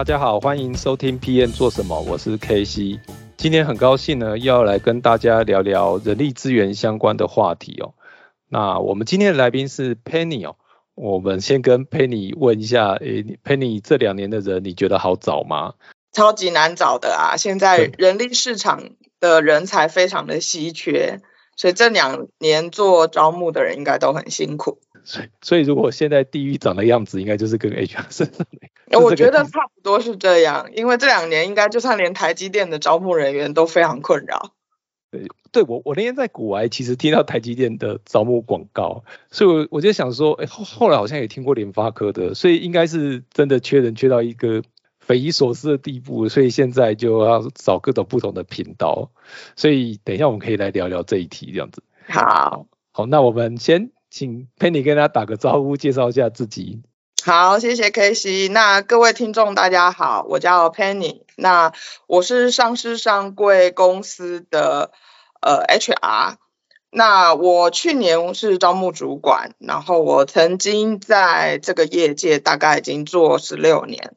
大家好，欢迎收听 PM 做什么，我是 KC。今天很高兴呢，要来跟大家聊聊人力资源相关的话题哦。那我们今天的来宾是 Penny 哦。我们先跟 Penny 问一下，诶，Penny 这两年的人你觉得好找吗？超级难找的啊！现在人力市场的人才非常的稀缺，所以这两年做招募的人应该都很辛苦。所以，所以如果现在地狱长的样子，应该就是跟 HR 是。我觉得差不多是这样，因为这两年应该就算连台积电的招募人员都非常困扰。对，对我我那天在古玩其实听到台积电的招募广告，所以我我就想说，哎，后后来好像也听过联发科的，所以应该是真的缺人缺到一个匪夷所思的地步，所以现在就要找各种不同的频道。所以等一下我们可以来聊聊这一题，这样子。好，好，那我们先请 Penny 跟大家打个招呼，介绍一下自己。好，谢谢 K C。那各位听众大家好，我叫 Penny。那我是上市上柜公司的呃 H R。那我去年是招募主管，然后我曾经在这个业界大概已经做十六年。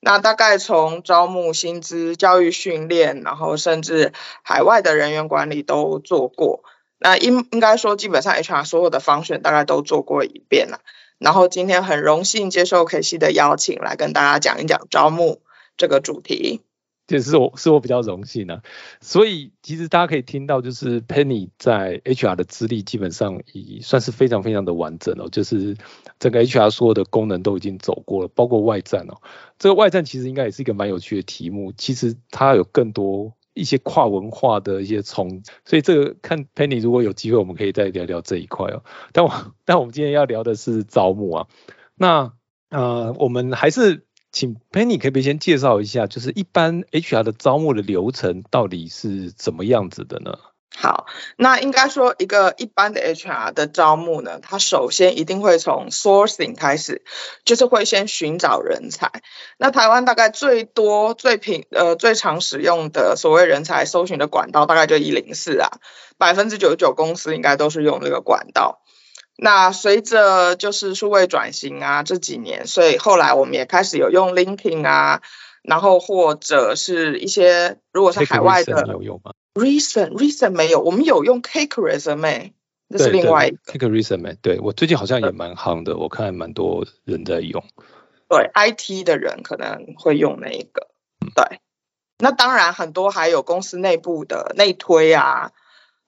那大概从招募、薪资、教育训练，然后甚至海外的人员管理都做过。那应应该说，基本上 H R 所有的方选大概都做过一遍了。然后今天很荣幸接受 K C 的邀请，来跟大家讲一讲招募这个主题。这是我是我比较荣幸呢。所以其实大家可以听到，就是 Penny 在 HR 的资历基本上已算是非常非常的完整哦，就是整个 HR 所有的功能都已经走过了，包括外站哦。这个外站其实应该也是一个蛮有趣的题目，其实它有更多。一些跨文化的一些冲，所以这个看 Penny 如果有机会，我们可以再聊聊这一块哦。但我 但我们今天要聊的是招募啊，那呃，我们还是请 Penny 可以先介绍一下，就是一般 HR 的招募的流程到底是怎么样子的呢？好，那应该说一个一般的 HR 的招募呢，它首先一定会从 sourcing 开始，就是会先寻找人才。那台湾大概最多、最平呃最常使用的所谓人才搜寻的管道，大概就一零四啊，百分之九十九公司应该都是用这个管道。那随着就是数位转型啊这几年，所以后来我们也开始有用 LinkedIn 啊，然后或者是一些如果是海外的有用吗？Recent Recent 没有，我们有用 Cake Resume，那是另外一个 Cake Resume。对我最近好像也蛮夯的，我看蛮多人在用。对 IT 的人可能会用那一个。对，那当然很多还有公司内部的内推啊，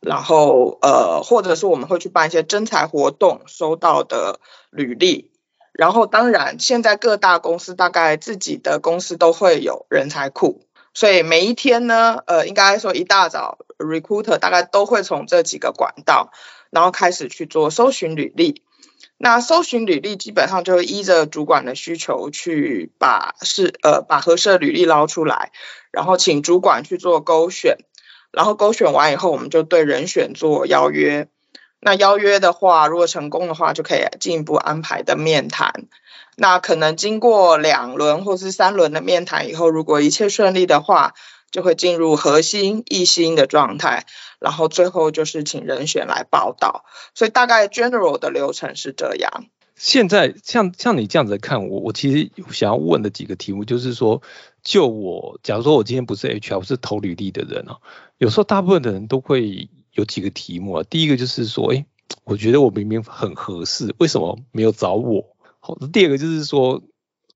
然后呃，或者是我们会去办一些征才活动收到的履历，然后当然现在各大公司大概自己的公司都会有人才库。所以每一天呢，呃，应该说一大早，recruiter 大概都会从这几个管道，然后开始去做搜寻履历。那搜寻履历基本上就依着主管的需求去把是呃把合适的履历捞出来，然后请主管去做勾选，然后勾选完以后，我们就对人选做邀约。那邀约的话，如果成功的话，就可以进一步安排的面谈。那可能经过两轮或是三轮的面谈以后，如果一切顺利的话，就会进入核心一心的状态，然后最后就是请人选来报道。所以大概 general 的流程是这样。现在像像你这样子看，我我其实想要问的几个题目，就是说，就我假如说我今天不是 HR，我是投履历的人啊，有时候大部分的人都会有几个题目啊。第一个就是说，哎，我觉得我明明很合适，为什么没有找我？第二个就是说，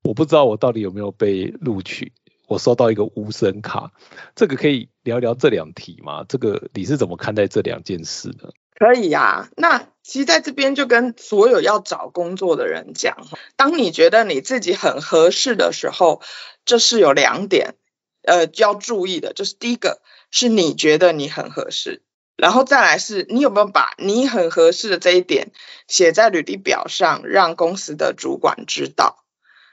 我不知道我到底有没有被录取，我收到一个无声卡，这个可以聊聊这两题吗？这个你是怎么看待这两件事的？可以呀，那其实在这边就跟所有要找工作的人讲，当你觉得你自己很合适的时候，这是有两点，呃，要注意的，就是第一个，是你觉得你很合适，然后再来是你有没有把你很合适的这一点写在履历表上，让公司的主管知道。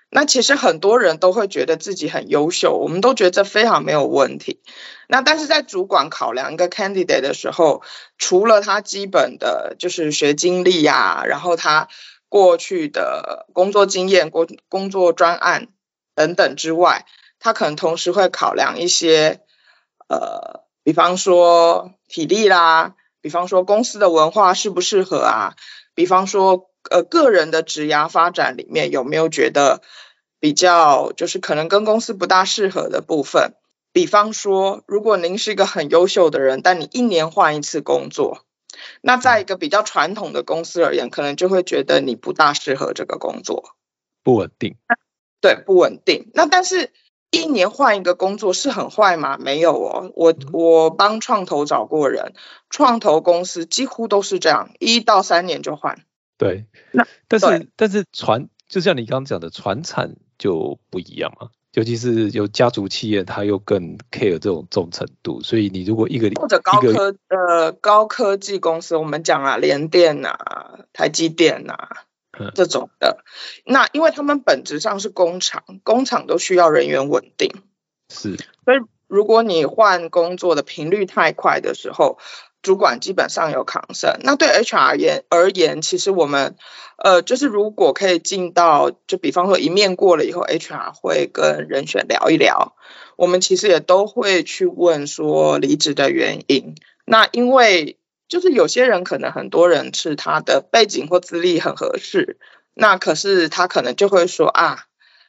那其实很多人都会觉得自己很优秀，我们都觉得这非常没有问题。那但是在主管考量一个 candidate 的时候，除了他基本的就是学经历呀，然后他过去的工作经验、工工作专案等等之外，他可能同时会考量一些，呃，比方说体力啦，比方说公司的文化适不适合啊，比方说。呃，个人的职涯发展里面有没有觉得比较就是可能跟公司不大适合的部分？比方说，如果您是一个很优秀的人，但你一年换一次工作，那在一个比较传统的公司而言，可能就会觉得你不大适合这个工作，不稳定。对，不稳定。那但是一年换一个工作是很坏吗？没有哦，我我帮创投找过人，创投公司几乎都是这样，一到三年就换。对，那但是但是传就像你刚刚讲的传产就不一样嘛，尤其是有家族企业，它又更 care 这种忠诚度，所以你如果一个或者高科呃高科技公司，我们讲啊联电啊、台积电啊这种的，那因为他们本质上是工厂，工厂都需要人员稳定，是，所以如果你换工作的频率太快的时候。主管基本上有抗生，那对 HR 言而言，其实我们呃，就是如果可以进到，就比方说一面过了以后，HR 会跟人选聊一聊，我们其实也都会去问说离职的原因。那因为就是有些人可能很多人是他的背景或资历很合适，那可是他可能就会说啊，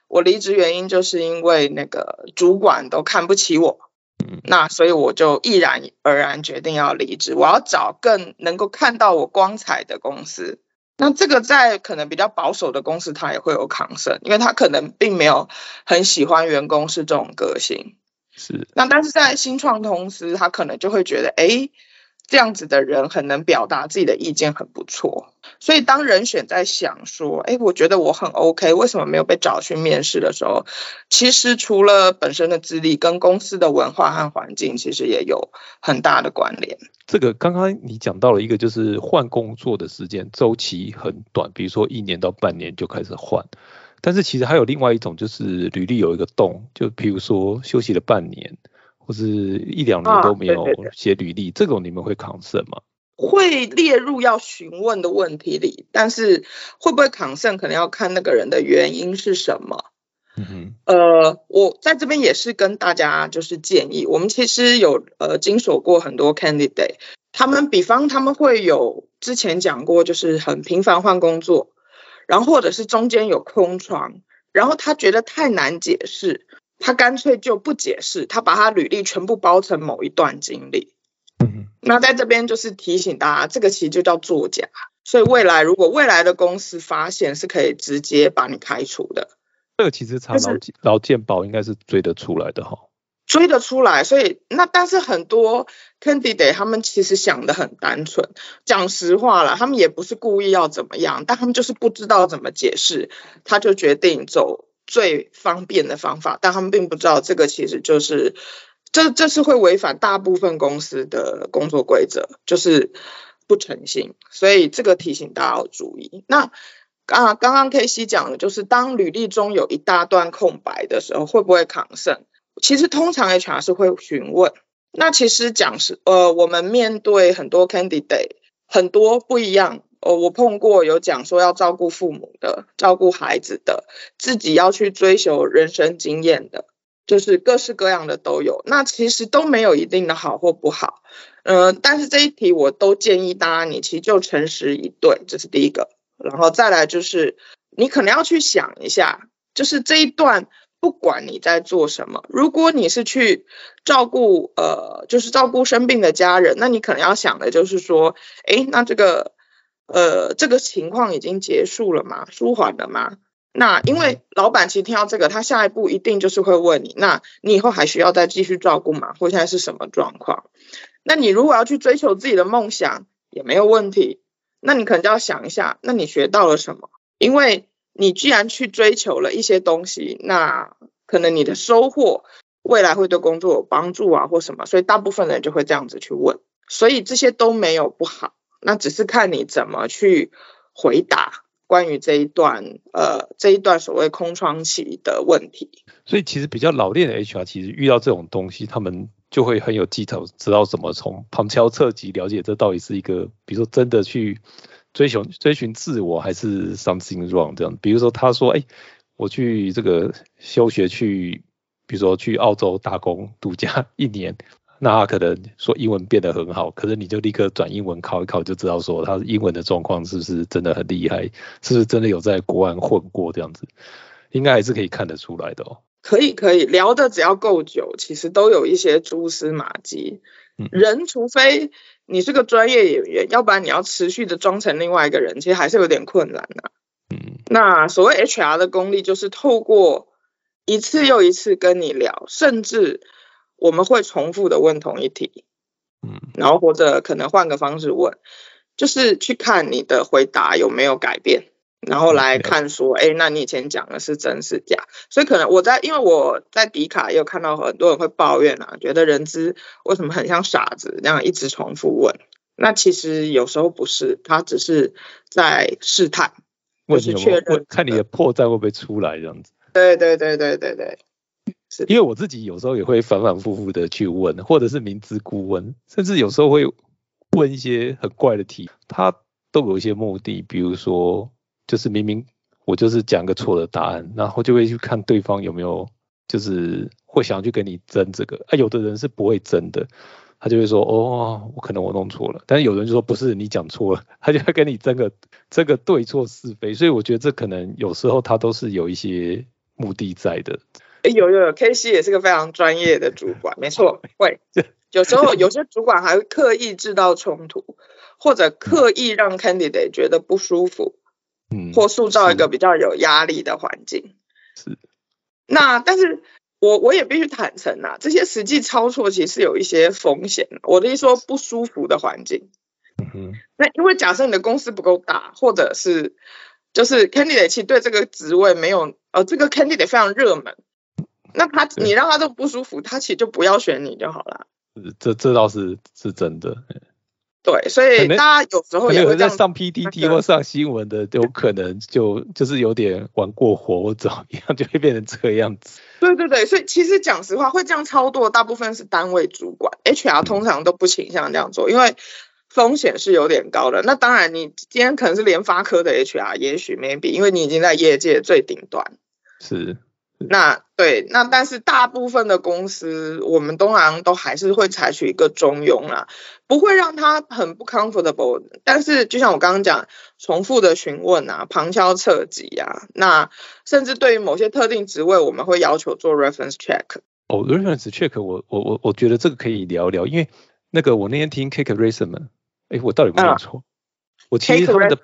我离职原因就是因为那个主管都看不起我。那所以我就毅然而然决定要离职，我要找更能够看到我光彩的公司。那这个在可能比较保守的公司，他也会有抗生，因为他可能并没有很喜欢员工是这种个性。是。那但是在新创公司，他可能就会觉得，哎。这样子的人很能表达自己的意见，很不错。所以当人选在想说，哎，我觉得我很 OK，为什么没有被找去面试的时候，其实除了本身的资历，跟公司的文化和环境，其实也有很大的关联。这个刚刚你讲到了一个，就是换工作的时间周期很短，比如说一年到半年就开始换。但是其实还有另外一种，就是履历有一个洞，就比如说休息了半年。或是一两年都没有写履历，这种你们会扛胜吗？会列入要询问的问题里，但是会不会扛胜，可能要看那个人的原因是什么。嗯哼，呃，我在这边也是跟大家就是建议，我们其实有呃经手过很多 candidate，他们比方他们会有之前讲过，就是很频繁换工作，然后或者是中间有空窗，然后他觉得太难解释。他干脆就不解释，他把他履历全部包成某一段经历。嗯，那在这边就是提醒大家，这个其实就叫作假。所以未来如果未来的公司发现，是可以直接把你开除的。这个其实查劳劳健保应该是追得出来的哈。追得出来，所以那但是很多 candidate 他们其实想的很单纯，讲实话了，他们也不是故意要怎么样，但他们就是不知道怎么解释，他就决定走。最方便的方法，但他们并不知道这个其实就是这这是会违反大部分公司的工作规则，就是不诚信，所以这个提醒大家要注意。那啊，刚刚 K C 讲的就是当履历中有一大段空白的时候，会不会抗胜？其实通常 HR 是会询问。那其实讲是呃，我们面对很多 candidate，很多不一样。哦，我碰过有讲说要照顾父母的，照顾孩子的，自己要去追求人生经验的，就是各式各样的都有。那其实都没有一定的好或不好，嗯，但是这一题我都建议大家，你其实就诚实以对，这是第一个。然后再来就是，你可能要去想一下，就是这一段不管你在做什么，如果你是去照顾呃，就是照顾生病的家人，那你可能要想的就是说，哎，那这个。呃，这个情况已经结束了吗？舒缓了吗？那因为老板其实听到这个，他下一步一定就是会问你，那你以后还需要再继续照顾吗？或现在是什么状况？那你如果要去追求自己的梦想，也没有问题。那你可能就要想一下，那你学到了什么？因为你既然去追求了一些东西，那可能你的收获未来会对工作有帮助啊，或什么，所以大部分人就会这样子去问。所以这些都没有不好，那只是看你怎么去回答关于这一段呃这一段所谓空窗期的问题。所以其实比较老练的 HR 其实遇到这种东西，他们就会很有技巧，知道怎么从旁敲侧击了解这到底是一个，比如说真的去追求追寻自我，还是 something wrong 这样。比如说他说，哎，我去这个休学去，比如说去澳洲打工度假一年。那他可能说英文变得很好，可是你就立刻转英文考一考，就知道说他英文的状况是不是真的很厉害，是不是真的有在国外混过这样子，应该还是可以看得出来的哦。可以可以聊的只要够久，其实都有一些蛛丝马迹。人除非你是个专业演员，要不然你要持续的装成另外一个人，其实还是有点困难的。嗯，那所谓 HR 的功力，就是透过一次又一次跟你聊，甚至。我们会重复的问同一题，嗯，然后或者可能换个方式问，就是去看你的回答有没有改变，然后来看说，哎，那你以前讲的是真是假？所以可能我在，因为我在迪卡也有看到很多人会抱怨啊，觉得人资为什么很像傻子那样一直重复问？那其实有时候不是，他只是在试探，或是确认，看你的破绽会不会出来这样子。对对对对对对。因为我自己有时候也会反反复复的去问，或者是明知故问，甚至有时候会问一些很怪的题，他都有一些目的，比如说就是明明我就是讲个错的答案，然后就会去看对方有没有就是会想要去跟你争这个，啊，有的人是不会争的，他就会说哦，我可能我弄错了，但是有人就说不是你讲错了，他就会跟你争个这个对错是非，所以我觉得这可能有时候他都是有一些目的在的。有有有，K C 也是个非常专业的主管，没错，会 有时候有些主管还会刻意制造冲突，或者刻意让 candidate 觉得不舒服，嗯，或塑造一个比较有压力的环境。是。那但是我我也必须坦诚啊，这些实际操作其实有一些风险。我的意思说不舒服的环境。嗯那因为假设你的公司不够大，或者是就是 candidate 其实对这个职位没有，呃，这个 candidate 非常热门。那他你让他都不舒服，他其实就不要选你就好了。这这倒是是真的。对，所以大家有时候也会在上 PPT 或上新闻的，有可能就就是有点玩过火或怎么样，就会变成这个样子。对对对，所以其实讲实话，会这样操作，大部分是单位主管，HR 通常都不倾向这样做，因为风险是有点高的。那当然，你今天可能是联发科的 HR，也许 maybe，因为你已经在业界最顶端。是。那对，那但是大部分的公司，我们东航都还是会采取一个中庸啦，不会让他很不 comfortable。但是就像我刚刚讲，重复的询问啊，旁敲侧击啊，那甚至对于某些特定职位，我们会要求做 reference check。哦，reference check，我我我我觉得这个可以聊聊，因为那个我那天听 Racer 们，哎，我到底有没有错？我其实他们的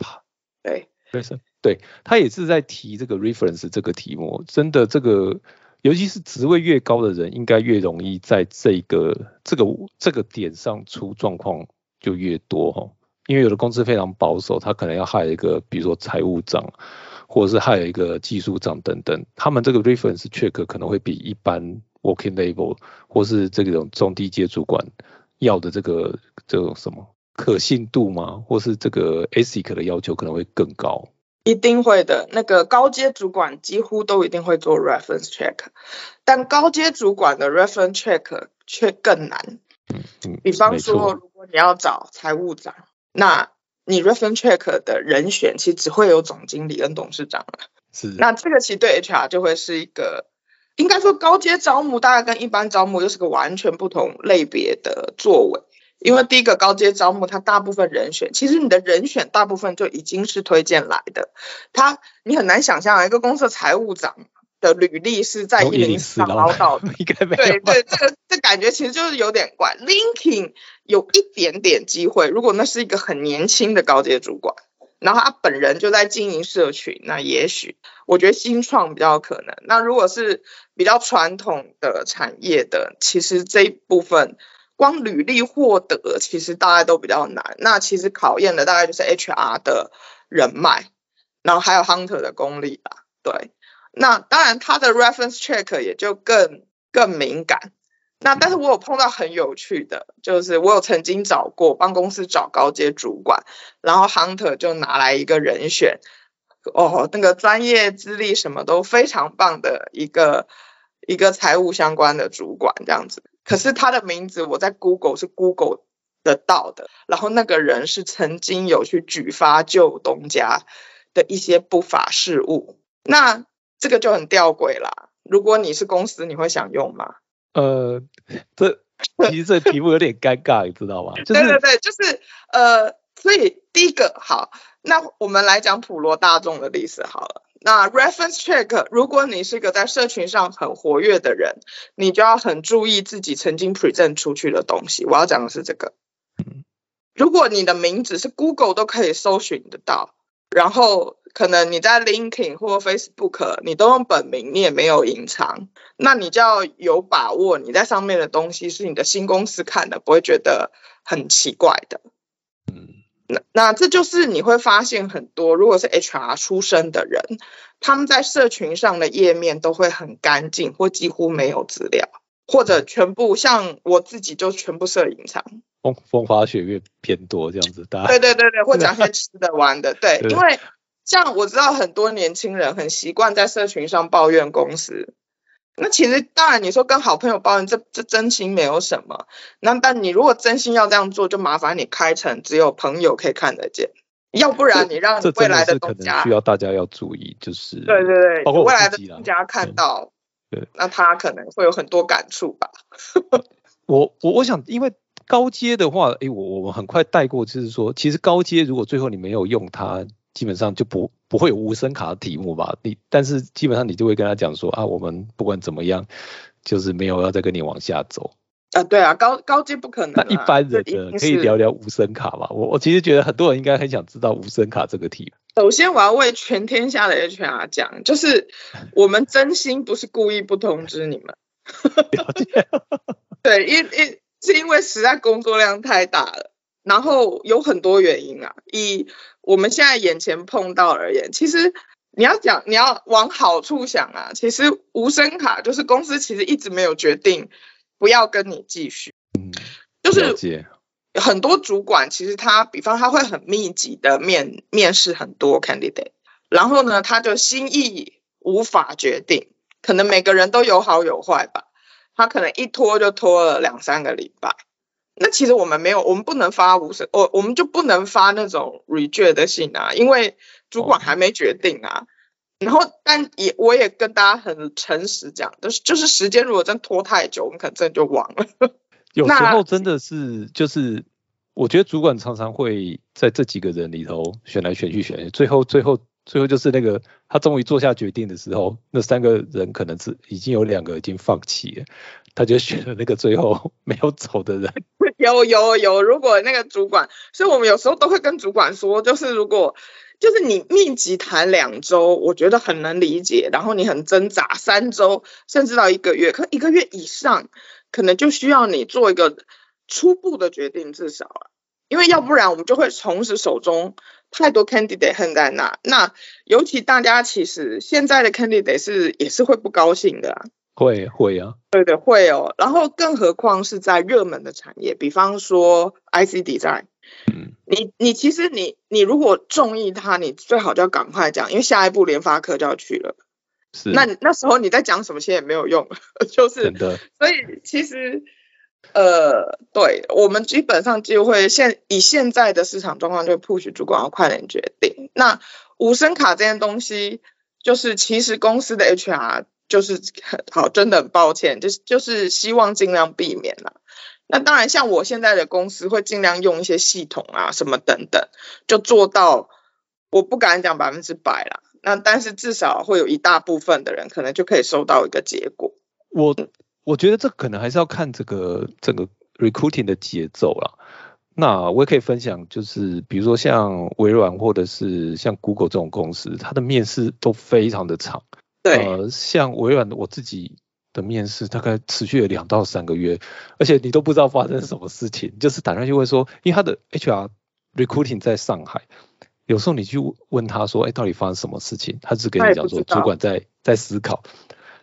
对 Racer。对他也是在提这个 reference 这个题目，真的这个，尤其是职位越高的人，应该越容易在这个这个这个点上出状况就越多哈。因为有的公司非常保守，他可能要害一个，比如说财务长，或者是害一个技术长等等，他们这个 reference check 可能会比一般 working level 或是这种中低阶主管要的这个这种什么可信度吗？或是这个 ASIC 的要求可能会更高。一定会的，那个高阶主管几乎都一定会做 reference check，但高阶主管的 reference check 却更难。嗯比方说，如果你要找财务长，那你 reference check 的人选其实只会有总经理跟董事长了。是。那这个其实对 HR 就会是一个，应该说高阶招募大概跟一般招募又是个完全不同类别的作为。因为第一个高阶招募，它大部分人选，其实你的人选大部分就已经是推荐来的。他你很难想象一个公司的财务长的履历是在一零四捞到的，对对，这个这感觉其实就是有点怪。Linking 有一点点机会，如果那是一个很年轻的高阶主管，然后他本人就在经营社群，那也许我觉得新创比较可能。那如果是比较传统的产业的，其实这一部分。光履历获得其实大家都比较难，那其实考验的大概就是 HR 的人脉，然后还有 Hunter 的功力吧。对，那当然他的 reference check 也就更更敏感。那但是我有碰到很有趣的，就是我有曾经找过帮公司找高阶主管，然后 Hunter 就拿来一个人选，哦，那个专业资历什么都非常棒的一个一个财务相关的主管这样子。可是他的名字我在 Google 是 Google 得到的，然后那个人是曾经有去举发旧东家的一些不法事务，那这个就很吊诡啦。如果你是公司，你会想用吗？呃，这其实这题目有点尴尬，你知道吗？对对对，就是呃，所以第一个好，那我们来讲普罗大众的历史好了。那 reference check，如果你是一个在社群上很活跃的人，你就要很注意自己曾经 present 出去的东西。我要讲的是这个，如果你的名字是 Google 都可以搜寻得到，然后。可能你在 LinkedIn 或 Facebook，你都用本名，你也没有隐藏，那你就要有把握，你在上面的东西是你的新公司看的，不会觉得很奇怪的。嗯，那那这就是你会发现很多，如果是 HR 出身的人，他们在社群上的页面都会很干净，或几乎没有资料，或者全部像我自己就全部设隐藏，风风花雪月偏多这样子，大家对对对对，或讲些吃的玩的，对，因为。像我知道很多年轻人很习惯在社群上抱怨公司，那其实当然你说跟好朋友抱怨，这这真心没有什么。那但你如果真心要这样做，就麻烦你开成只有朋友可以看得见，要不然你让未来的东家需要大家要注意，就是对对对，包括未来的东家看到，对，那他可能会有很多感触吧。我我我想，因为高阶的话，哎，我我们很快带过，就是说，其实高阶如果最后你没有用它。基本上就不不会有无声卡的题目吧？你但是基本上你就会跟他讲说啊，我们不管怎么样，就是没有要再跟你往下走啊。对啊，高高阶不可能。那一般人的可以聊聊无声卡嘛？我我其实觉得很多人应该很想知道无声卡这个题。首先我要为全天下的 HR 讲，就是我们真心不是故意不通知你们。了解。对，因因是因为实在工作量太大了。然后有很多原因啊，以我们现在眼前碰到而言，其实你要讲你要往好处想啊，其实无声卡就是公司其实一直没有决定不要跟你继续，嗯，就是很多主管其实他比方他会很密集的面面试很多 candidate，然后呢他就心意无法决定，可能每个人都有好有坏吧，他可能一拖就拖了两三个礼拜。那其实我们没有，我们不能发无声，我我们就不能发那种 reject 的信啊，因为主管还没决定啊。然后，但也我也跟大家很诚实讲，就是就是时间如果真拖太久，我们可能真的就忘了。有时候真的是就是，我觉得主管常常会在这几个人里头选来选去选，最后最后最后就是那个他终于做下决定的时候，那三个人可能是已经有两个已经放弃了。他就选了那个最后没有走的人。有有有，如果那个主管，所以我们有时候都会跟主管说，就是如果就是你密集谈两周，我觉得很能理解，然后你很挣扎三周，甚至到一个月，可一个月以上，可能就需要你做一个初步的决定，至少了，因为要不然我们就会同时手中太多 candidate 恨在那，那尤其大家其实现在的 candidate 是也是会不高兴的啊。会会啊，对的会哦，然后更何况是在热门的产业，比方说 IC design，嗯，你你其实你你如果中意它，你最好就要赶快讲，因为下一步联发科就要去了，是，那那时候你在讲什么现在也没有用，就是所以其实呃，对我们基本上就会现以现在的市场状况，就 push 主管要快点决定。那无声卡这件东西，就是其实公司的 HR。就是好，真的很抱歉，就是就是希望尽量避免啦。那当然，像我现在的公司会尽量用一些系统啊，什么等等，就做到。我不敢讲百分之百啦，那但是至少会有一大部分的人可能就可以收到一个结果。我我觉得这可能还是要看这个整个 recruiting 的节奏啦。那我也可以分享，就是比如说像微软或者是像 Google 这种公司，它的面试都非常的长。呃，像微软的我自己的面试，大概持续了两到三个月，而且你都不知道发生什么事情，就是打上去问说，因为他的 HR recruiting 在上海，有时候你去问他说，哎，到底发生什么事情？他只跟你讲说，主管在在思考。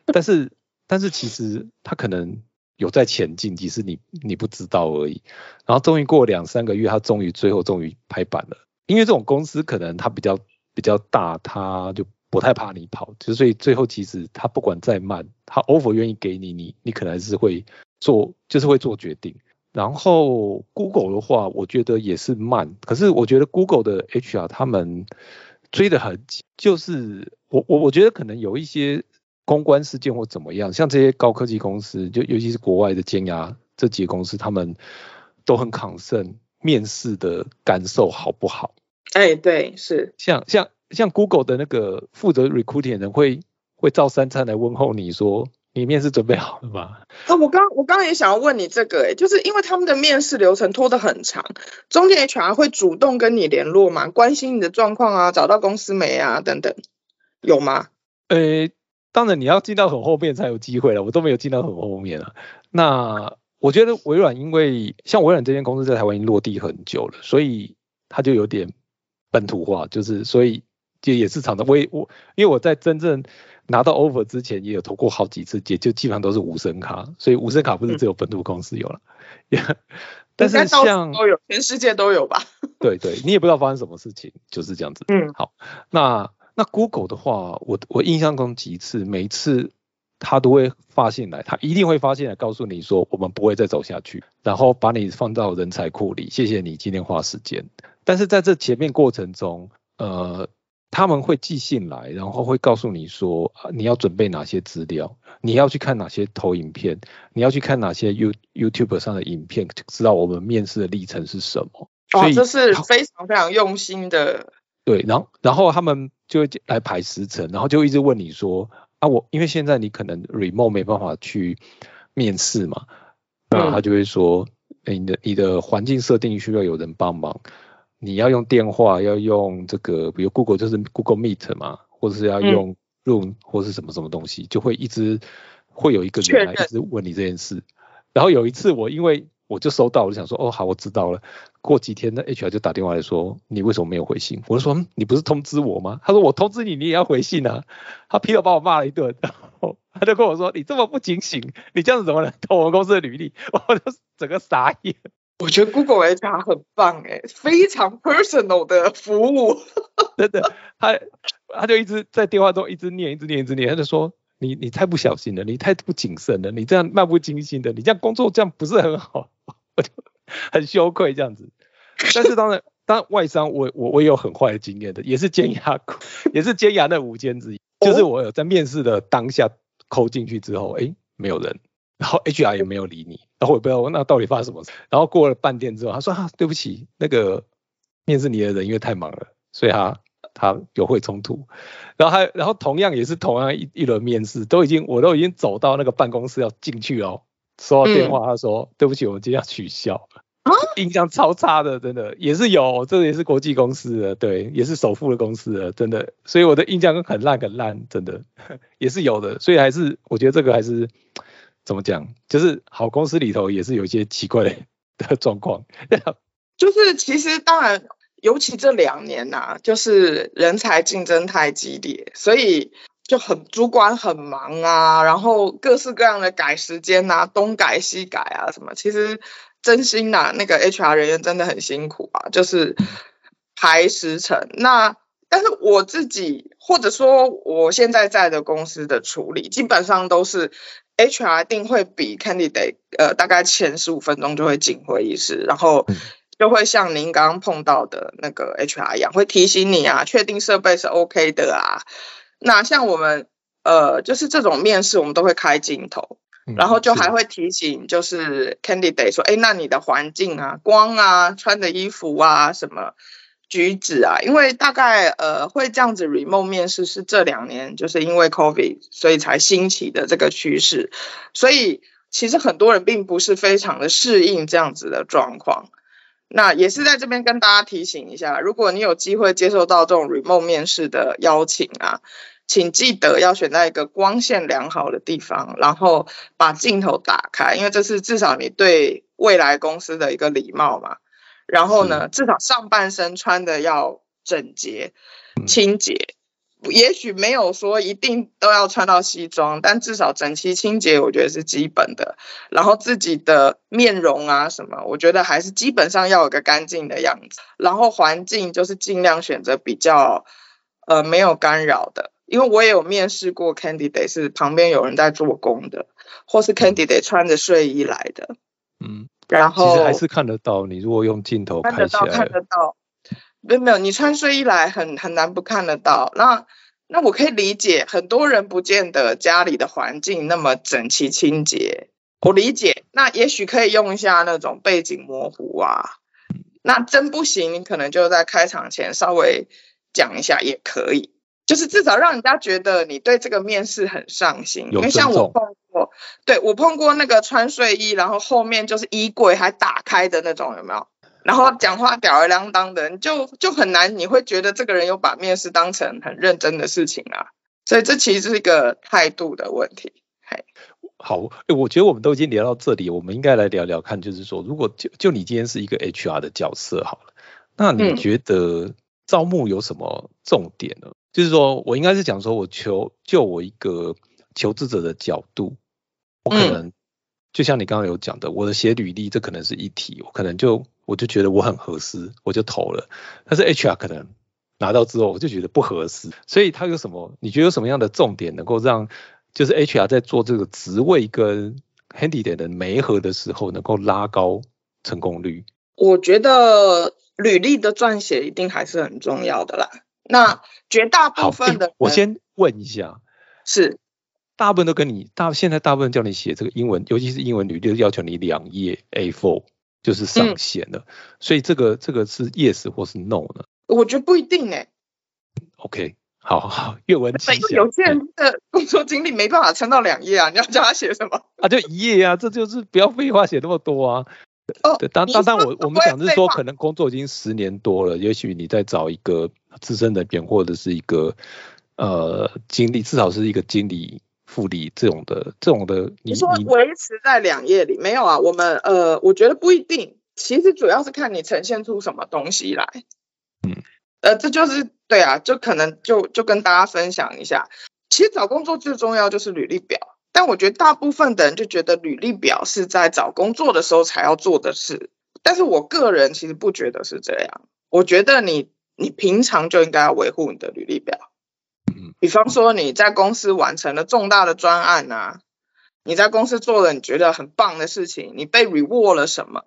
但是但是其实他可能有在前进，只是你你不知道而已。然后终于过两三个月，他终于最后终于拍板了。因为这种公司可能它比较比较大，他就不太怕你跑，就所以最后其实他不管再慢，他 offer 愿意给你，你你可能还是会做，就是会做决定。然后 Google 的话，我觉得也是慢，可是我觉得 Google 的 HR 他们追得很紧，就是我我我觉得可能有一些公关事件或怎么样，像这些高科技公司，就尤其是国外的尖牙这几个公司，他们都很抗胜面试的感受好不好？哎，对，是像像像 Google 的那个负责 recruiting 的人会会照三餐来问候你说。你面试准备好了吗？啊，我刚我刚刚也想要问你这个，哎，就是因为他们的面试流程拖得很长，中间 HR 会主动跟你联络吗？关心你的状况啊，找到公司没啊，等等，有吗？呃，当然你要进到很后面才有机会了，我都没有进到很后面啊。那我觉得微软因为像微软这间公司在台湾已经落地很久了，所以它就有点本土化，就是所以就也是常常。我我因为我在真正。拿到 offer 之前也有投过好几次，也就基本上都是无声卡，所以无声卡不是只有本土公司有了，但是像都有，全世界都有吧？对对，你也不知道发生什么事情，就是这样子。嗯，好，那那 Google 的话，我我印象中几次，每一次他都会发信来，他一定会发信来告诉你说，我们不会再走下去，然后把你放到人才库里，谢谢你今天花时间。但是在这前面过程中，呃。他们会寄信来，然后会告诉你说，你要准备哪些资料，你要去看哪些投影片，你要去看哪些 You YouTube 上的影片，知道我们面试的历程是什么。哦，这是非常非常用心的。对，然后然后他们就会来排时程，然后就一直问你说，啊，我因为现在你可能 remote 没办法去面试嘛，那他就会说，哎，你的你的环境设定需要有人帮忙。你要用电话，要用这个，比如 Google 就是 Google Meet 嘛，或者是要用 Room 或是什么什么东西，就会一直会有一个人来一直问你这件事。然后有一次我因为我就收到，我就想说哦好，我知道了。过几天呢，HR 就打电话来说你为什么没有回信？我就说你不是通知我吗？他说我通知你，你也要回信啊。他劈头把我骂了一顿，然后他就跟我说你这么不警醒，你这样子怎么能投我们公司的履历？我就整个傻眼。我觉得 Google HR 很棒哎，非常 personal 的服务，真的，他他就一直在电话中一直念，一直念，一直念，他就说你你太不小心了，你太不谨慎了，你这样漫不经心的，你这样工作这样不是很好，我就很羞愧这样子。但是当然，当外商我我我也有很坏的经验的，也是尖牙，也是尖牙的五间之一，就是我有在面试的当下扣进去之后，哎，没有人。然后 HR 也没有理你，然后我不知道那到底发生什么事。然后过了半天之后，他说：“啊，对不起，那个面试你的人因为太忙了，所以他他有会冲突。”然后还然后同样也是同样一一轮面试，都已经我都已经走到那个办公室要进去哦，收到电话他说：“对不起，我们今天要取消。”印象超差的，真的也是有，这也是国际公司的，对，也是首富的公司的，真的。所以我的印象很烂很烂，真的 也是有的。所以还是我觉得这个还是。怎么讲？就是好公司里头也是有一些奇怪的 的状况。就是其实当然，尤其这两年呐，就是人才竞争太激烈，所以就很主管很忙啊，然后各式各样的改时间呐，东改西改啊什么。其实真心呐，那个 HR 人员真的很辛苦啊，就是排时程。那但是我自己或者说我现在在的公司的处理，基本上都是。HR 一定会比 candidate 呃大概前十五分钟就会进会议室，然后就会像您刚刚碰到的那个 HR 一样，会提醒你啊，确定设备是 OK 的啊。那像我们呃就是这种面试，我们都会开镜头，然后就还会提醒就是 candidate 说，哎，那你的环境啊、光啊、穿的衣服啊什么。举止啊，因为大概呃会这样子 remote 面试是这两年就是因为 COVID 所以才兴起的这个趋势，所以其实很多人并不是非常的适应这样子的状况。那也是在这边跟大家提醒一下，如果你有机会接受到这种 remote 面试的邀请啊，请记得要选在一个光线良好的地方，然后把镜头打开，因为这是至少你对未来公司的一个礼貌嘛。然后呢，至少上半身穿的要整洁、清洁。也许没有说一定都要穿到西装，但至少整齐清洁，我觉得是基本的。然后自己的面容啊什么，我觉得还是基本上要有个干净的样子。然后环境就是尽量选择比较呃没有干扰的，因为我也有面试过 candidate 是旁边有人在做工的，或是 candidate 穿着睡衣来的。嗯，然后其实还是看得到，你如果用镜头看得到，拍起来看，得到。没有没有，你穿睡衣来很很难不看得到。那那我可以理解，很多人不见得家里的环境那么整齐清洁，我理解。那也许可以用一下那种背景模糊啊。那真不行，你可能就在开场前稍微讲一下也可以，就是至少让人家觉得你对这个面试很上心。因为像我碰过，对我碰过那个穿睡衣，然后后面就是衣柜还打开的那种，有没有？然后讲话吊儿郎当的，你就就很难，你会觉得这个人有把面试当成很认真的事情啊。所以这其实是一个态度的问题。嘿，好，诶我觉得我们都已经聊到这里，我们应该来聊聊看，就是说，如果就就你今天是一个 HR 的角色好了，那你嗯觉得招募有什么重点呢？就是说我应该是讲说，我求就我一个求职者的角度，我可嗯能、就像你刚刚有讲的，我的写履历这可能是一题，我可能就我就觉得我很合适，我就投了，但是 HR 可能拿到之后我就觉得不合适，所以他有什么？你觉得有什么样的重点能够让就是 HR 在做这个职位跟 handidate 的媒合的时候，能够拉高成功率？我觉得履历的撰写一定还是很重要的啦。那绝大部分的人我先问一下，是大部分都跟你大现在大部分叫你写这个英文，尤其是英文履历，要求你两页 A4 就是上嗯线了，所以这个这个是 yes 或是 no 呢我觉得不一定哎、？OK，好好好，阅文气因为象，有些人的工作经历没办法撑到两页啊，你要叫他写什么？啊，就一页啊，这就是不要废话写那么多啊。哦对，当你当当我我们讲是说，可能工作已经十年多了，也许你再找一个资深人员或者是一个呃经理，至少是一个经理、副理这种的这种的，你你说维持在两页里没有啊？我们呃，我觉得不一定，其实主要是看你呈现出什么东西来。嗯，呃，这就是对啊，就可能就就跟大家分享一下，其实找工作最重要就是履历表，但我觉得大部分的人就觉得履历表是在找工作的时候才要做的事，但是我个人其实不觉得是这样，我觉得你你平常就应该要维护你的履历表。比方说你在公司完成了重大的专案啊，你在公司做了你觉得很棒的事情，你被 reward 了什么，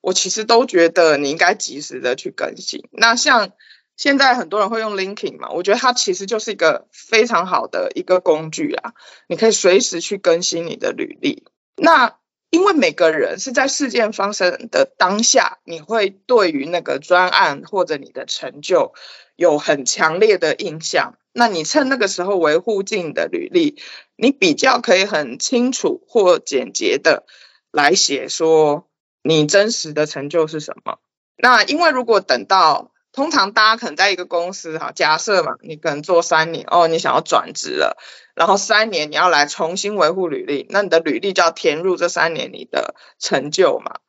我其实都觉得你应该及时的去更新。那像现在很多人会用 l i n k i n g 嘛，我觉得它其实就是一个非常好的一个工具啊，你可以随时去更新你的履历。那因为每个人是在事件发生的当下，你会对于那个专案或者你的成就有很强烈的印象。那你趁那个时候维护进你的履历，你比较可以很清楚或简洁的来写说你真实的成就是什么。那因为如果等到通常大家可能在一个公司哈，假设嘛，你可能做三年哦，你想要转职了，然后三年你要来重新维护履历，那你的履历就要填入这三年你的成就嘛。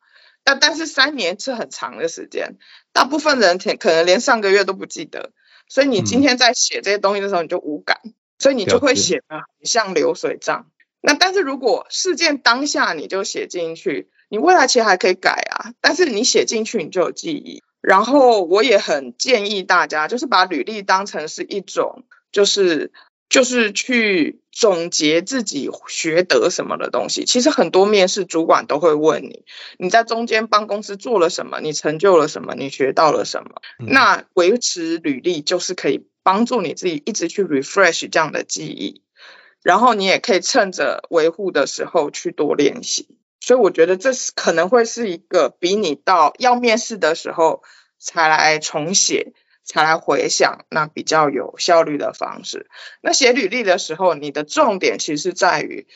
那但是三年是很长的时间，大部分人填可能连上个月都不记得，所以你今天在写这些东西的时候你就无感，所以你就会写的很像流水账。那但是如果事件当下你就写进去，你未来其实还可以改啊，但是你写进去你就有记忆。然后我也很建议大家，就是把履历当成是一种，就是就是去总结自己学得什么的东西。其实很多面试主管都会问你，你在中间帮公司做了什么，你成就了什么，你学到了什么。嗯那维持履历就是可以帮助你自己一直去 refresh 这样的记忆，然后你也可以趁着维护的时候去多练习。所以我觉得这是可能会是一个比你到要面试的时候才来重写、才来回想，那比较有效率的方式。那写履历的时候，你的重点其实在于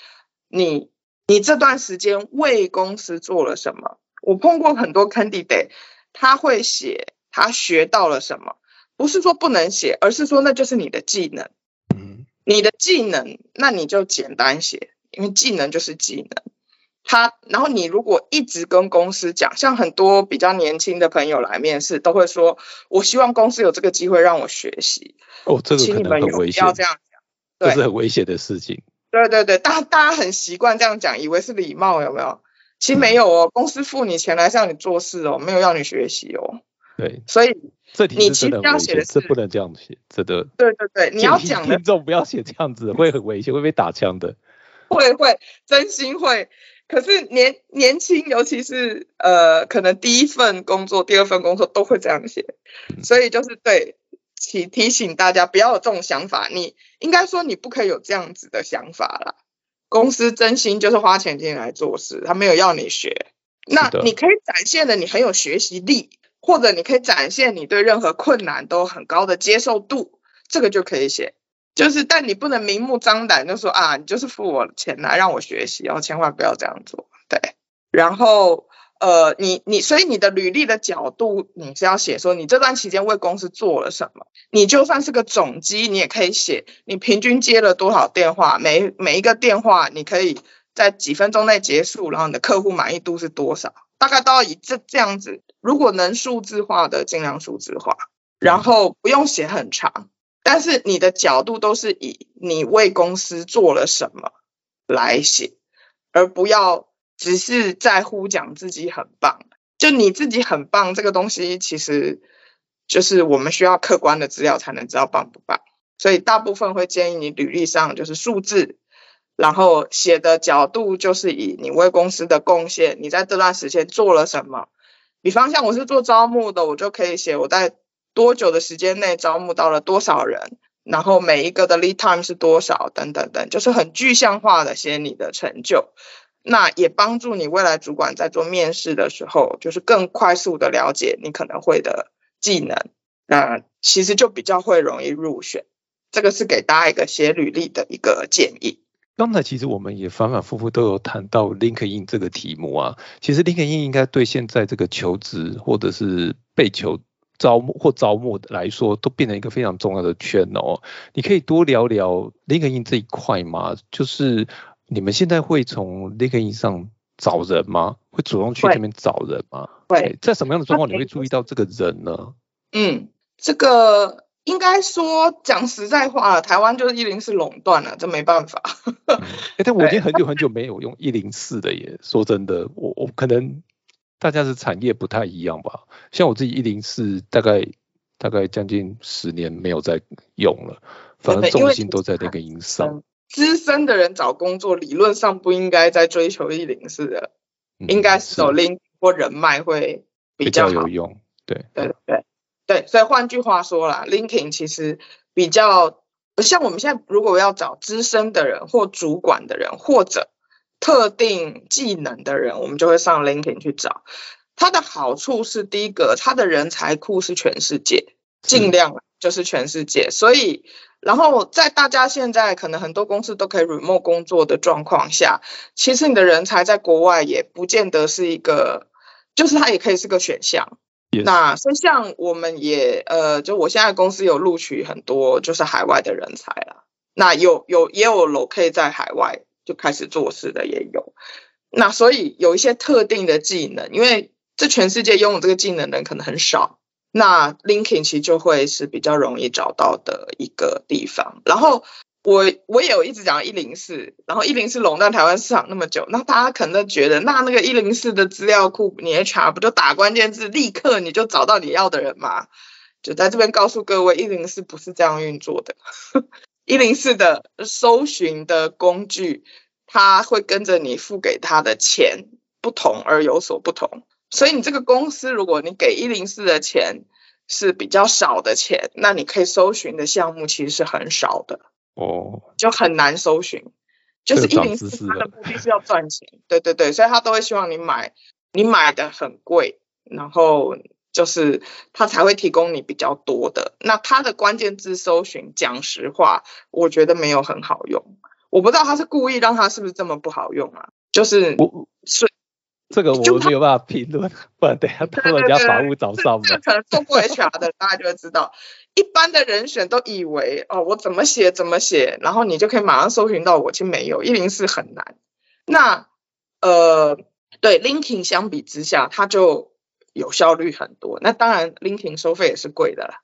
你你这段时间为公司做了什么。我碰过很多 candidate，他会写他学到了什么，不是说不能写，而是说那就是你的技能。嗯你的技能，那你就简单写，因为技能就是技能。他，然后你如果一直跟公司讲，像很多比较年轻的朋友来面试，都会说，我希望公司有这个机会让我学习。哦，这个可能很危险，要这样讲，这是很危险的事情。对对对，大大家很习惯这样讲，以为是礼貌，有没有？其实没有哦，公司付你钱来让你做事哦，没有要你学习哦。对，所以这题其实要写的是不能这样写，真的。对对对，你要讲的听众不要写这样子，会很危险，会被打枪的。会会，真心会。可是年年轻，尤其是呃，可能第一份工作、第二份工作都会这样写，所以就是对提提醒大家不要有这种想法。你应该说你不可以有这样子的想法啦。公司真心就是花钱进来做事，他没有要你学。那你可以展现的你很有学习力，或者你可以展现你对任何困难都很高的接受度，这个就可以写。就是，但你不能明目张胆就说啊，你就是付我钱来让我学习，然后千万不要这样做。对，然后呃，你你所以你的履历的角度，你是要写说你这段期间为公司做了什么。你就算是个总机，你也可以写你平均接了多少电话，每每一个电话你可以在几分钟内结束，然后你的客户满意度是多少，大概都要以这这样子。如果能数字化的，尽量数字化，然后不用写很长。但是你的角度都是以你为公司做了什么来写，而不要只是在乎讲自己很棒。就你自己很棒这个东西，其实就是我们需要客观的资料才能知道棒不棒。所以大部分会建议你履历上就是数字，然后写的角度就是以你为公司的贡献，你在这段时间做了什么。比方像我是做招募的，我就可以写我在。多久的时间内招募到了多少人？然后每一个的 lead time 是多少？等等等，就是很具象化的写你的成就，那也帮助你未来主管在做面试的时候，就是更快速的了解你可能会的技能，那其实就比较会容易入选。这个是给大家一个写履历的一个建议。刚才其实我们也反反复复都有谈到 LinkedIn 这个题目啊，其实 LinkedIn 应该对现在这个求职或者是被求。招募或招募来说，都变成一个非常重要的圈哦。你可以多聊聊 LinkedIn 这一块吗？就是你们现在会从 LinkedIn 上找人吗？会主动去这边找人吗？会。在什么样的状况你会注意到这个人呢？嗯，这个应该说讲实在话，台湾就是一零四垄断了，这没办法。哎，但我已经很久很久没有用一零四的耶。说真的，我我可能。大家的产业不太一样吧？像我自己一零四，大概大概将近十年没有在用了，反正重心都在那个营上。资深的人找工作，理论上不应该在追求一零四的，应该是走 link 或人脉会比较有用。对对对对，所以换句话说啦，linking 其实比较像我们现在如果要找资深的人或主管的人，或者。特定技能的人，我们就会上 LinkedIn 去找。它的好处是，第一个，它的人才库是全世界，尽量就是全世界。所以，然后在大家现在可能很多公司都可以 remote 工作的状况下，其实你的人才在国外也不见得是一个，就是它也可以是个选项。那所以像我们也呃，就我现在公司有录取很多就是海外的人才了。那有有也有 locate 在海外。就开始做事的也有，那所以有一些特定的技能，因为这全世界拥有这个技能的人可能很少，那 LinkedIn 其实就会是比较容易找到的一个地方。然后我我也有一直讲一零四，然后一零四垄断台湾市场那么久，那大家可能都觉得那那个一零四的资料库，你 HR 不就打关键字，立刻你就找到你要的人吗？就在这边告诉各位，一零四不是这样运作的。一零四的搜寻的工具，它会跟着你付给他的钱不同而有所不同。所以你这个公司，如果你给一零四的钱是比较少的钱，那你可以搜寻的项目其实是很少的哦，就很难搜寻。就是一零四它的目的是要赚钱，对对对，所以他都会希望你买，你买的很贵，然后。就是他才会提供你比较多的，那他的关键字搜寻，讲实话，我觉得没有很好用。我不知道他是故意让他是不是这么不好用啊？就是我是这个我没有办法评论，不然等下他们家法务找上门。可能做过 HR 的大家就会知道，一般的人选都以为哦，我怎么写怎么写，然后你就可以马上搜寻到我，其实没有，一零四很难。那呃，对，LinkedIn 相比之下，它就有效率很多。那当然，LinkedIn 收费也是贵的啦，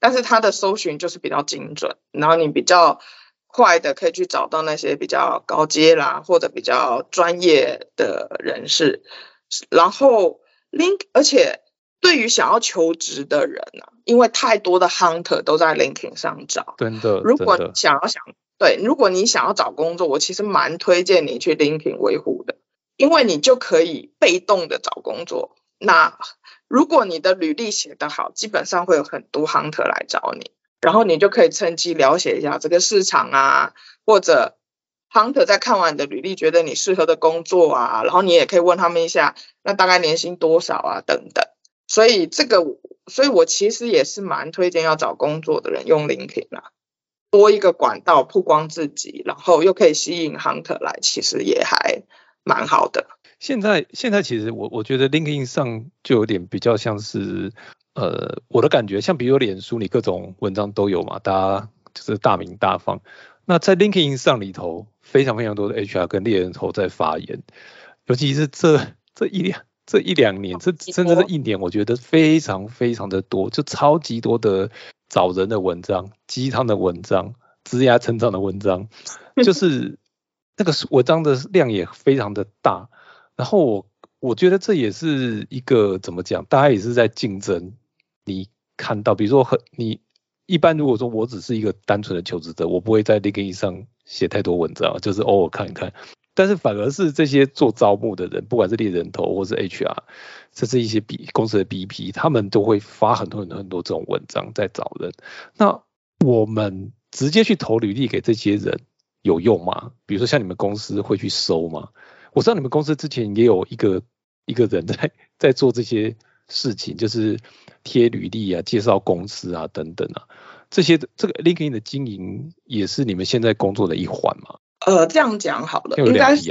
但是它的搜寻就是比较精准，然后你比较快的可以去找到那些比较高阶啦或者比较专业的人士。然后 Link，而且对于想要求职的人啊，因为太多的 Hunter 都在 LinkedIn 上找，真的。如果你想要想对，如果你想要找工作，我其实蛮推荐你去 LinkedIn 维护的。因为你就可以被动的找工作，那如果你的履历写得好，基本上会有很多 hunter 来找你，然后你就可以趁机了解一下这个市场啊，或者 hunter 在看完你的履历，觉得你适合的工作啊，然后你也可以问他们一下，那大概年薪多少啊等等。所以这个，所以我其实也是蛮推荐要找工作的人用 LinkedIn 啊，多一个管道曝光自己，然后又可以吸引 hunter 来，其实也还。蛮好的。现在现在其实我我觉得 LinkedIn 上就有点比较像是呃我的感觉，像比如脸书，你各种文章都有嘛，大家就是大名大放。那在 LinkedIn 上里头，非常非常多的 HR 跟猎人头在发言，尤其是这这一两这一两年，这甚至这一年，我觉得非常非常的多，就超级多的找人的文章、鸡汤的文章、枝芽成长的文章，就是。那个文章的量也非常的大，然后我我觉得这也是一个怎么讲，大家也是在竞争。你看到，比如说很你一般如果说我只是一个单纯的求职者，我不会在 LinkedIn 上写太多文章，就是偶尔看一看。但是反而是这些做招募的人，不管是猎人头或是 HR，甚至一些 B 公司的 BP，他们都会发很多很多很多这种文章在找人。那我们直接去投履历给这些人。有用吗？比如说像你们公司会去收吗？我知道你们公司之前也有一个一个人在 在做这些事情，就是贴履历啊、介绍公司啊等等啊，这些这个 LinkedIn 的经营也是你们现在工作的一环吗？呃，这样讲好了，应该是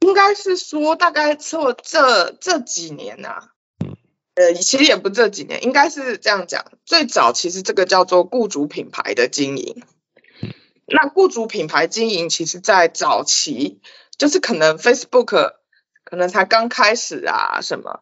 应该是说大概做这这几年呐，嗯，呃，其实也不这几年，应该是这样讲，最早其实这个叫做雇主品牌的经营。那雇主品牌经营，其实在早期就是可能 Facebook 可能才刚开始啊什么，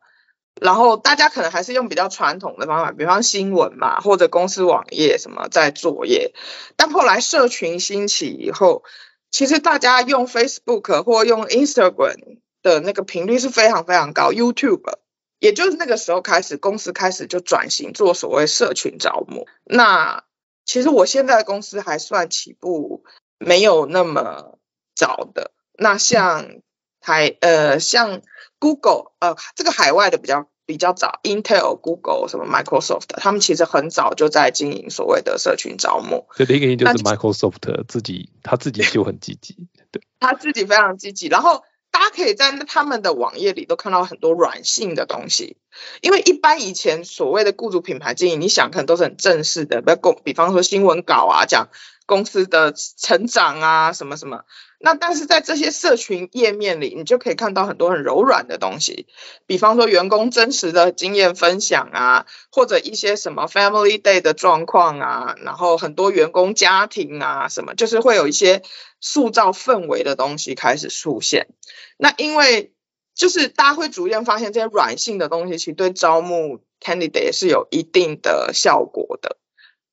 然后大家可能还是用比较传统的方法，比方新闻嘛，或者公司网页什么在作业。但后来社群兴起以后，其实大家用 Facebook 或用 Instagram 的那个频率是非常非常高，YouTube 也就是那个时候开始，公司开始就转型做所谓社群招募。那其实我现在公司还算起步没有那么早的，那像海呃像 Google 呃这个海外的比较比较早，Intel、Google 什么 Microsoft，他们其实很早就在经营所谓的社群招募。这第一个就是 Microsoft 自己他自己就很积极，对，他自己非常积极，然后。大家可以在他们的网页里都看到很多软性的东西，因为一般以前所谓的雇主品牌经营，你想可能都是很正式的，比公，比方说新闻稿啊，讲公司的成长啊，什么什么。那但是在这些社群页面里，你就可以看到很多很柔软的东西，比方说员工真实的经验分享啊，或者一些什么 Family Day 的状况啊，然后很多员工家庭啊，什么就是会有一些。塑造氛围的东西开始出现，那因为就是大家会逐渐发现这些软性的东西，其实对招募 candidate 也是有一定的效果的。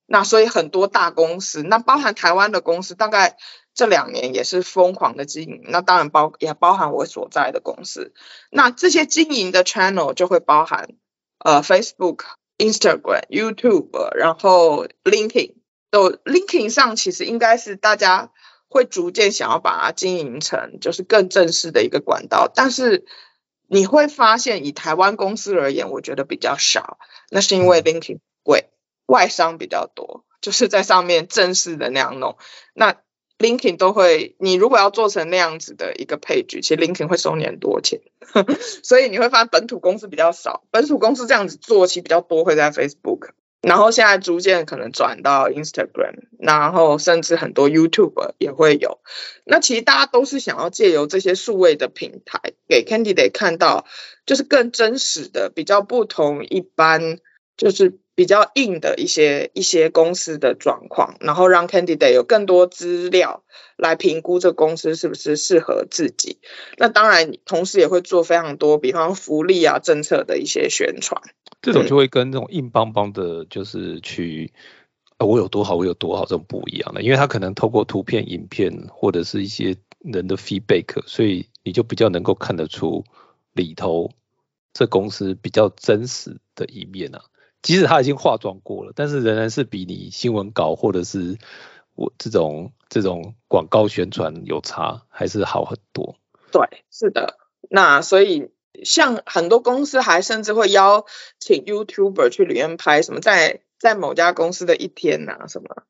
那所以很多大公司，那包含台湾的公司，大概这两年也是疯狂的经营。那当然包也包含我所在的公司。那这些经营的 channel 就会包含呃 Facebook、Instagram、YouTube，然后 LinkedIn。都 LinkedIn 上其实应该是大家。会逐渐想要把它经营成就是更正式的一个管道，但是你会发现以台湾公司而言，我觉得比较少。那是因为 LinkedIn 贵，外商比较多，就是在上面正式的那样弄。那 LinkedIn 都会，你如果要做成那样子的一个配局，其实 LinkedIn 会收你很多钱，所以你会发现本土公司比较少，本土公司这样子做其实比较多会在 Facebook。然后现在逐渐可能转到 Instagram，然后甚至很多 YouTube 也会有。那其实大家都是想要借由这些数位的平台，给 Candidate 看到，就是更真实的、比较不同一般，就是比较硬的一些一些公司的状况，然后让 candidate 有更多资料来评估这公司是不是适合自己。那当然，同时也会做非常多，比方福利啊政策的一些宣传。这种就会跟那种硬邦邦的，就是去我有多好，我有多好这种不一样的，因为他可能透过图片、影片或者是一些人的 feedback，所以你就比较能够看得出里头这公司比较真实的一面啊。即使他已经化妆过了，但是仍然是比你新闻稿或者是我这种这种广告宣传有差，还是好很多。对，是的。那所以像很多公司还甚至会邀请 YouTuber 去里面拍什么，在在某家公司的一天呐，什么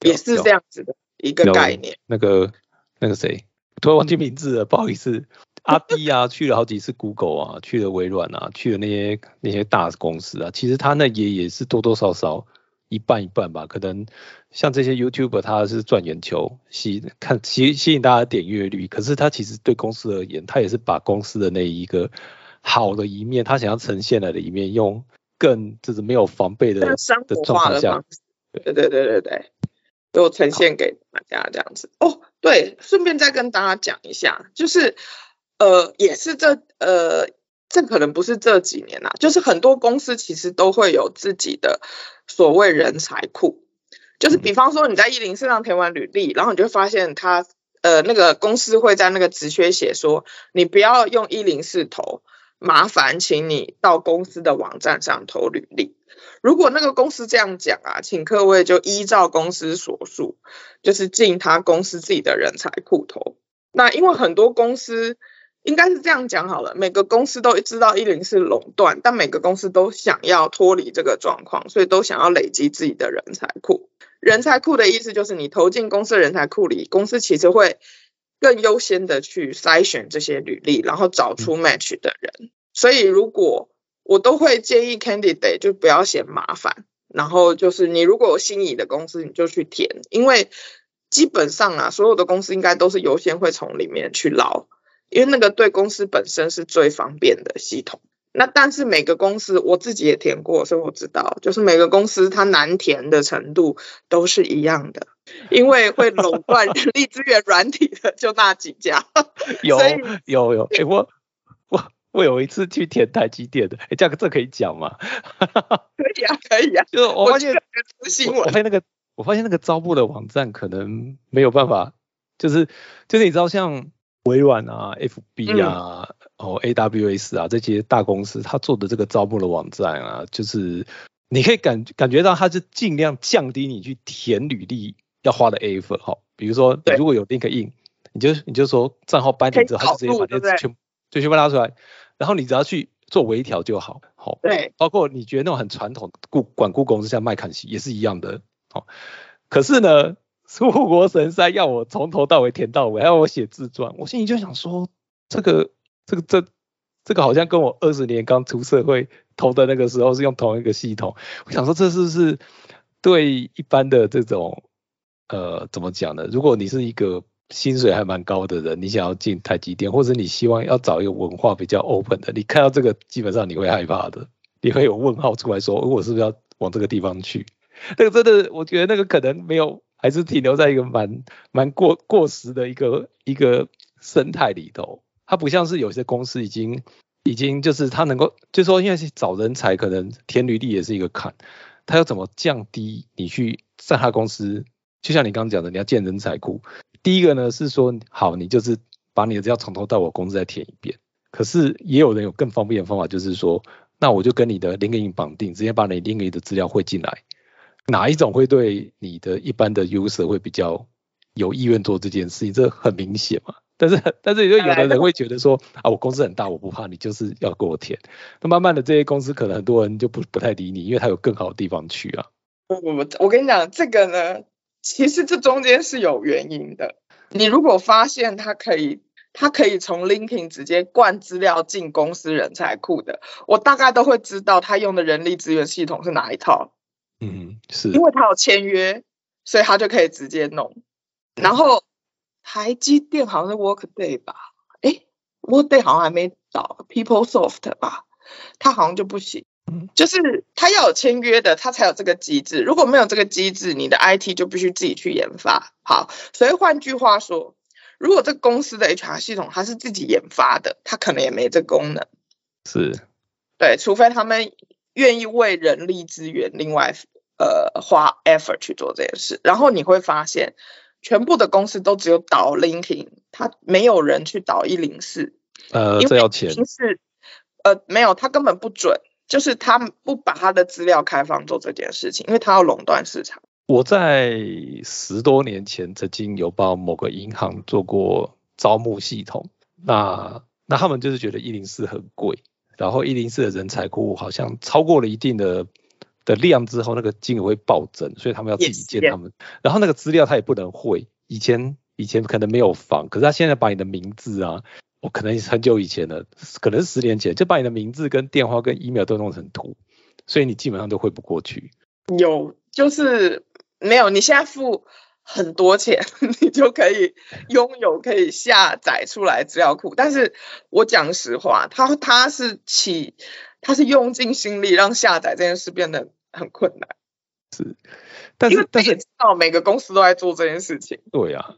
也是这样子的一个概念。那个那个谁，突然忘记名字了，不好意思。阿弟啊，去了好几次 Google 啊，去了微软啊，去了那些那些大公司啊。其实他那也也是多多少少一半一半吧。可能像这些 YouTuber，他是赚眼球，吸看吸吸引大家点阅率。可是他其实对公司而言，他也是把公司的那一个好的一面，他想要呈现来的一面，用更就是没有防备的的状况下，对对对对对，都呈现给大家这样子。哦，对，顺便再跟大家讲一下，就是。呃，也是这呃，这可能不是这几年啦，就是很多公司其实都会有自己的所谓人才库，就是比方说你在一零四上填完履历，然后你就发现他呃那个公司会在那个职缺写说，你不要用一零四投，麻烦请你到公司的网站上投履历。如果那个公司这样讲啊，请各位就依照公司所述，就是进他公司自己的人才库投。那因为很多公司。应该是这样讲好了，每个公司都知道一零是垄断，但每个公司都想要脱离这个状况，所以都想要累积自己的人才库。人才库的意思就是你投进公司人才库里，公司其实会更优先的去筛选这些履历，然后找出 match 的人。所以如果我都会建议 candidate 就不要嫌麻烦，然后就是你如果有心仪的公司，你就去填，因为基本上啊，所有的公司应该都是优先会从里面去捞。因为那个对公司本身是最方便的系统，那但是每个公司我自己也填过，所以我知道，就是每个公司它难填的程度都是一样的，因为会垄断人力资源软体的就那几家。有有有，哎我我我有一次去填台积电的，哎这个这可以讲吗？可以啊可以啊，就我发现新闻，我发现那个我发现那个招募的网站可能没有办法，就是就是你知道像。微软啊，FB 啊，哦，AWS 啊，这些大公司，他做的这个招募的网站啊，就是你可以感感觉到，他是尽量降低你去填履历要花的 effort 哈。比如说，如果有 LinkedIn，你就你就说账号搬进之后，他就直接把这些全就全部拉出来，然后你只要去做微调就好。好，对，包括你觉得那种很传统顾管顾公司像麦肯锡也是一样的。好，可是呢？出国神山要我从头到尾填到尾，还要我写自传，我心里就想说，这个这个这这个好像跟我二十年刚出社会投的那个时候是用同一个系统。我想说，这是不是对一般的这种呃怎么讲呢？如果你是一个薪水还蛮高的人，你想要进台积电，或者你希望要找一个文化比较 open 的，你看到这个基本上你会害怕的，你会有问号出来说，我是不是要往这个地方去？那个真的，我觉得那个可能没有。还是停留在一个蛮蛮过过时的一个一个生态里头，它不像是有些公司已经已经就是它能够，就说因为是找人才，可能填履历也是一个坎，它要怎么降低你去在他公司，就像你刚刚讲的，你要建人才库。第一个呢是说，好，你就是把你的资料从头到尾公司再填一遍。可是也有人有更方便的方法，就是说，那我就跟你的 LinkedIn 绑定，直接把你 LinkedIn 的资料汇进来。哪一种会对你的一般的 user 会比较有意愿做这件事情？这很明显嘛。但是，但是也，就有的人会觉得说啊，我公司很大，我不怕你，就是要给我填。那慢慢的，这些公司可能很多人就不不太理你，因为他有更好的地方去啊。不不不，我跟你讲，这个呢，其实这中间是有原因的。你如果发现他可以，他可以从 LinkedIn 直接灌资料进公司人才库的，我大概都会知道他用的人力资源系统是哪一套。嗯，是因为他有签约，所以他就可以直接弄。然后台积电好像是 Workday 吧？哎，Workday 好像还没到 PeopleSoft 吧？他好像就不行。就是他要有签约的，他才有这个机制。如果没有这个机制，你的 IT 就必须自己去研发。好，所以换句话说，如果这公司的 HR 系统它是自己研发的，它可能也没这功能。是，对，除非他们愿意为人力资源另外呃花 effort 去做这件事。然后你会发现，全部的公司都只有导 LinkedIn，他没有人去导一零四。呃，这要钱。是，呃，没有，他根本不准。就是他不把他的资料开放做这件事情，因为他要垄断市场。我在十多年前曾经有帮某个银行做过招募系统，那那他们就是觉得一零四很贵，然后一零四的人才库好像超过了一定的的量之后，那个金额会暴增，所以他们要自己建他们。然后那个资料他也不能汇，以前以前可能没有防，可是他现在把你的名字啊。我可能很久以前了，可能是十年前，就把你的名字跟电话跟 email 都弄成图，所以你基本上都汇不过去。有，就是没有，你现在付很多钱，你就可以拥有可以下载出来资料库。但是我讲实话，他他是起，他是用尽心力让下载这件事变得很困难。是，但是但是知道每个公司都在做这件事情。对呀，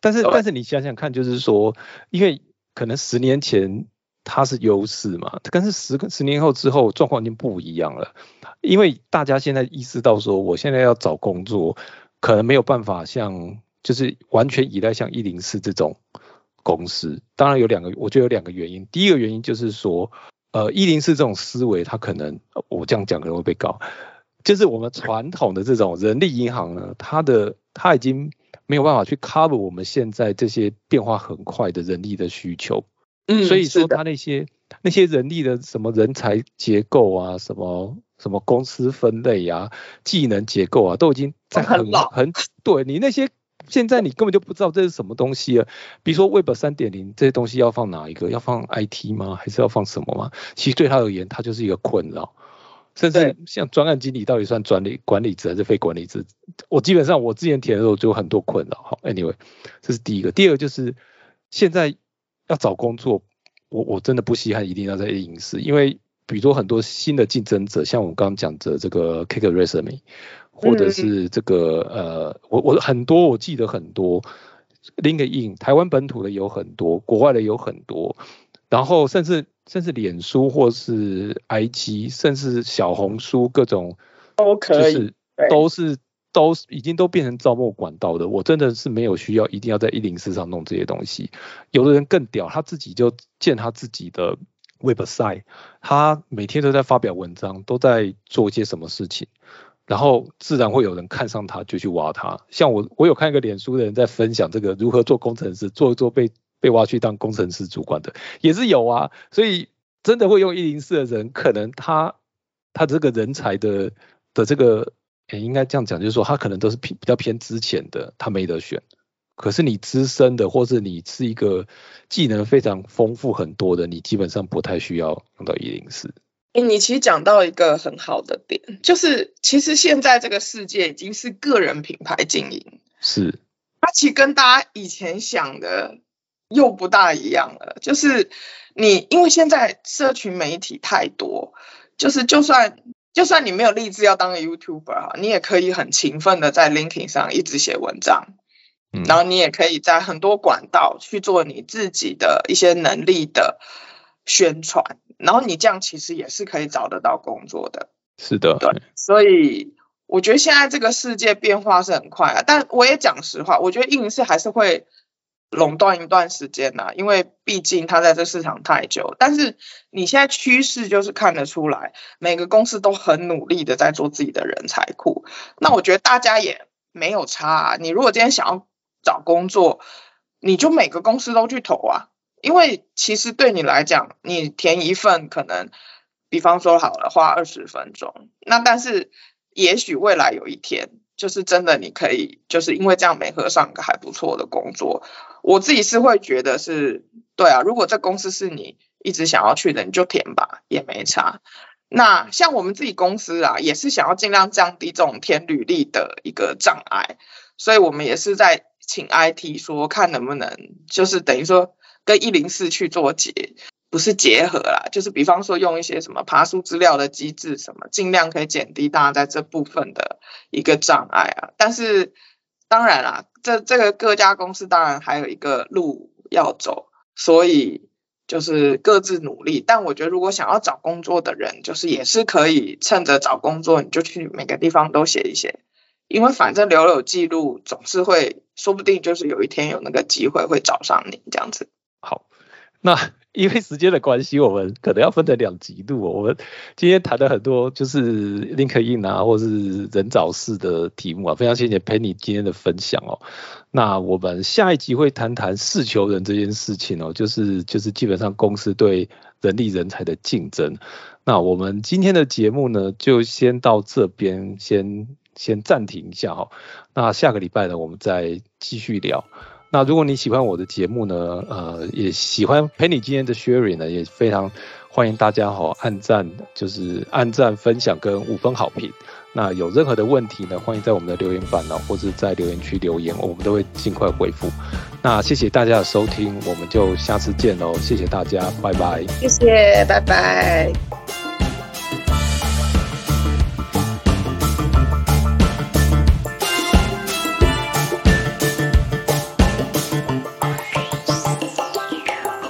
但是但是你想想看，就是说，因为可能十年前它是优势嘛，但是十十年后之后状况已经不一样了，因为大家现在意识到说，我现在要找工作，可能没有办法像就是完全依赖像一零四这种公司。当然有两个，我觉得有两个原因。第一个原因就是说，呃，一零四这种思维，它可能我这样讲可能会被告，就是我们传统的这种人力银行呢，它的它已经。没有办法去 cover 我们现在这些变化很快的人力的需求，嗯，所以说他那些那些人力的什么人才结构啊，什么什么公司分类啊，技能结构啊，都已经在很很对你那些现在你根本就不知道这是什么东西啊，比如说 Web 三点零这些东西要放哪一个？要放 IT 吗？还是要放什么吗？其实对他而言，他就是一个困扰。甚至像专案经理到底算专利管理职还是非管理职？我基本上我之前填的时候就有很多困扰。好，Anyway，这是第一个。第二个就是现在要找工作，我我真的不稀罕一定要在影视，因为比如说很多新的竞争者，像我刚刚讲的这个 Kick Resume，或者是这个呃，我我很多我记得很多 LinkedIn，台湾本土的有很多，国外的有很多，然后甚至。甚至脸书或是 IG，甚至小红书各种都可以，都是都是已经都变成招募管道的。我真的是没有需要一定要在一零四上弄这些东西。有的人更屌，他自己就建他自己的 website，他每天都在发表文章，都在做一些什么事情，然后自然会有人看上他，就去挖他。像我，我有看一个脸书的人在分享这个如何做工程师，做一做被。被挖去当工程师主管的也是有啊，所以真的会用一零四的人，可能他他这个人才的的这个，也应该这样讲，就是说他可能都是偏比较偏之前的，他没得选。可是你资深的，或是你是一个技能非常丰富很多的，你基本上不太需要用到一零四。你其实讲到一个很好的点，就是其实现在这个世界已经是个人品牌经营，是，它其实跟大家以前想的。又不大一样了，就是你因为现在社群媒体太多，就是就算就算你没有立志要当个 YouTuber 哈，你也可以很勤奋的在 LinkedIn 上一直写文章，然后你也可以在很多管道去做你自己的一些能力的宣传，然后你这样其实也是可以找得到工作的。是的，对，所以我觉得现在这个世界变化是很快啊，但我也讲实话，我觉得应是还是会。垄断一段时间呐，因为毕竟它在这市场太久。但是你现在趋势就是看得出来，每个公司都很努力的在做自己的人才库。那我觉得大家也没有差。啊。你如果今天想要找工作，你就每个公司都去投啊。因为其实对你来讲，你填一份可能，比方说好了，花二十分钟。那但是也许未来有一天。就是真的，你可以就是因为这样没合上个还不错的工作，我自己是会觉得是对啊。如果这公司是你一直想要去的，你就填吧，也没差。那像我们自己公司啊，也是想要尽量降低这种填履历的一个障碍，所以我们也是在请 IT 说看能不能就是等于说跟一零四去做结，不是结合啦，就是比方说用一些什么爬书资料的机制，什么尽量可以减低大家在这部分的一个障碍啊。但是当然啦，这这个各家公司当然还有一个路要走，所以就是各自努力。但我觉得如果想要找工作的人，就是也是可以趁着找工作，你就去每个地方都写一写。因为反正留有记录，总是会，说不定就是有一天有那个机会会找上你这样子。好，那因为时间的关系，我们可能要分成两集录。我们今天谈了很多，就是 LinkedIn 啊，或是人找事的题目啊，非常谢谢 Penny 今天的分享哦。那我们下一集会谈谈事求人这件事情哦，就是就是基本上公司对人力人才的竞争。那我们今天的节目呢，就先到这边先。先暂停一下哈，那下个礼拜呢，我们再继续聊。那如果你喜欢我的节目呢，呃，也喜欢陪你今天的 Sherry 呢，也非常欢迎大家哈，按赞就是按赞分享跟五分好评。那有任何的问题呢，欢迎在我们的留言板呢，或者在留言区留言，我们都会尽快回复。那谢谢大家的收听，我们就下次见喽，谢谢大家，拜拜。谢谢，拜拜。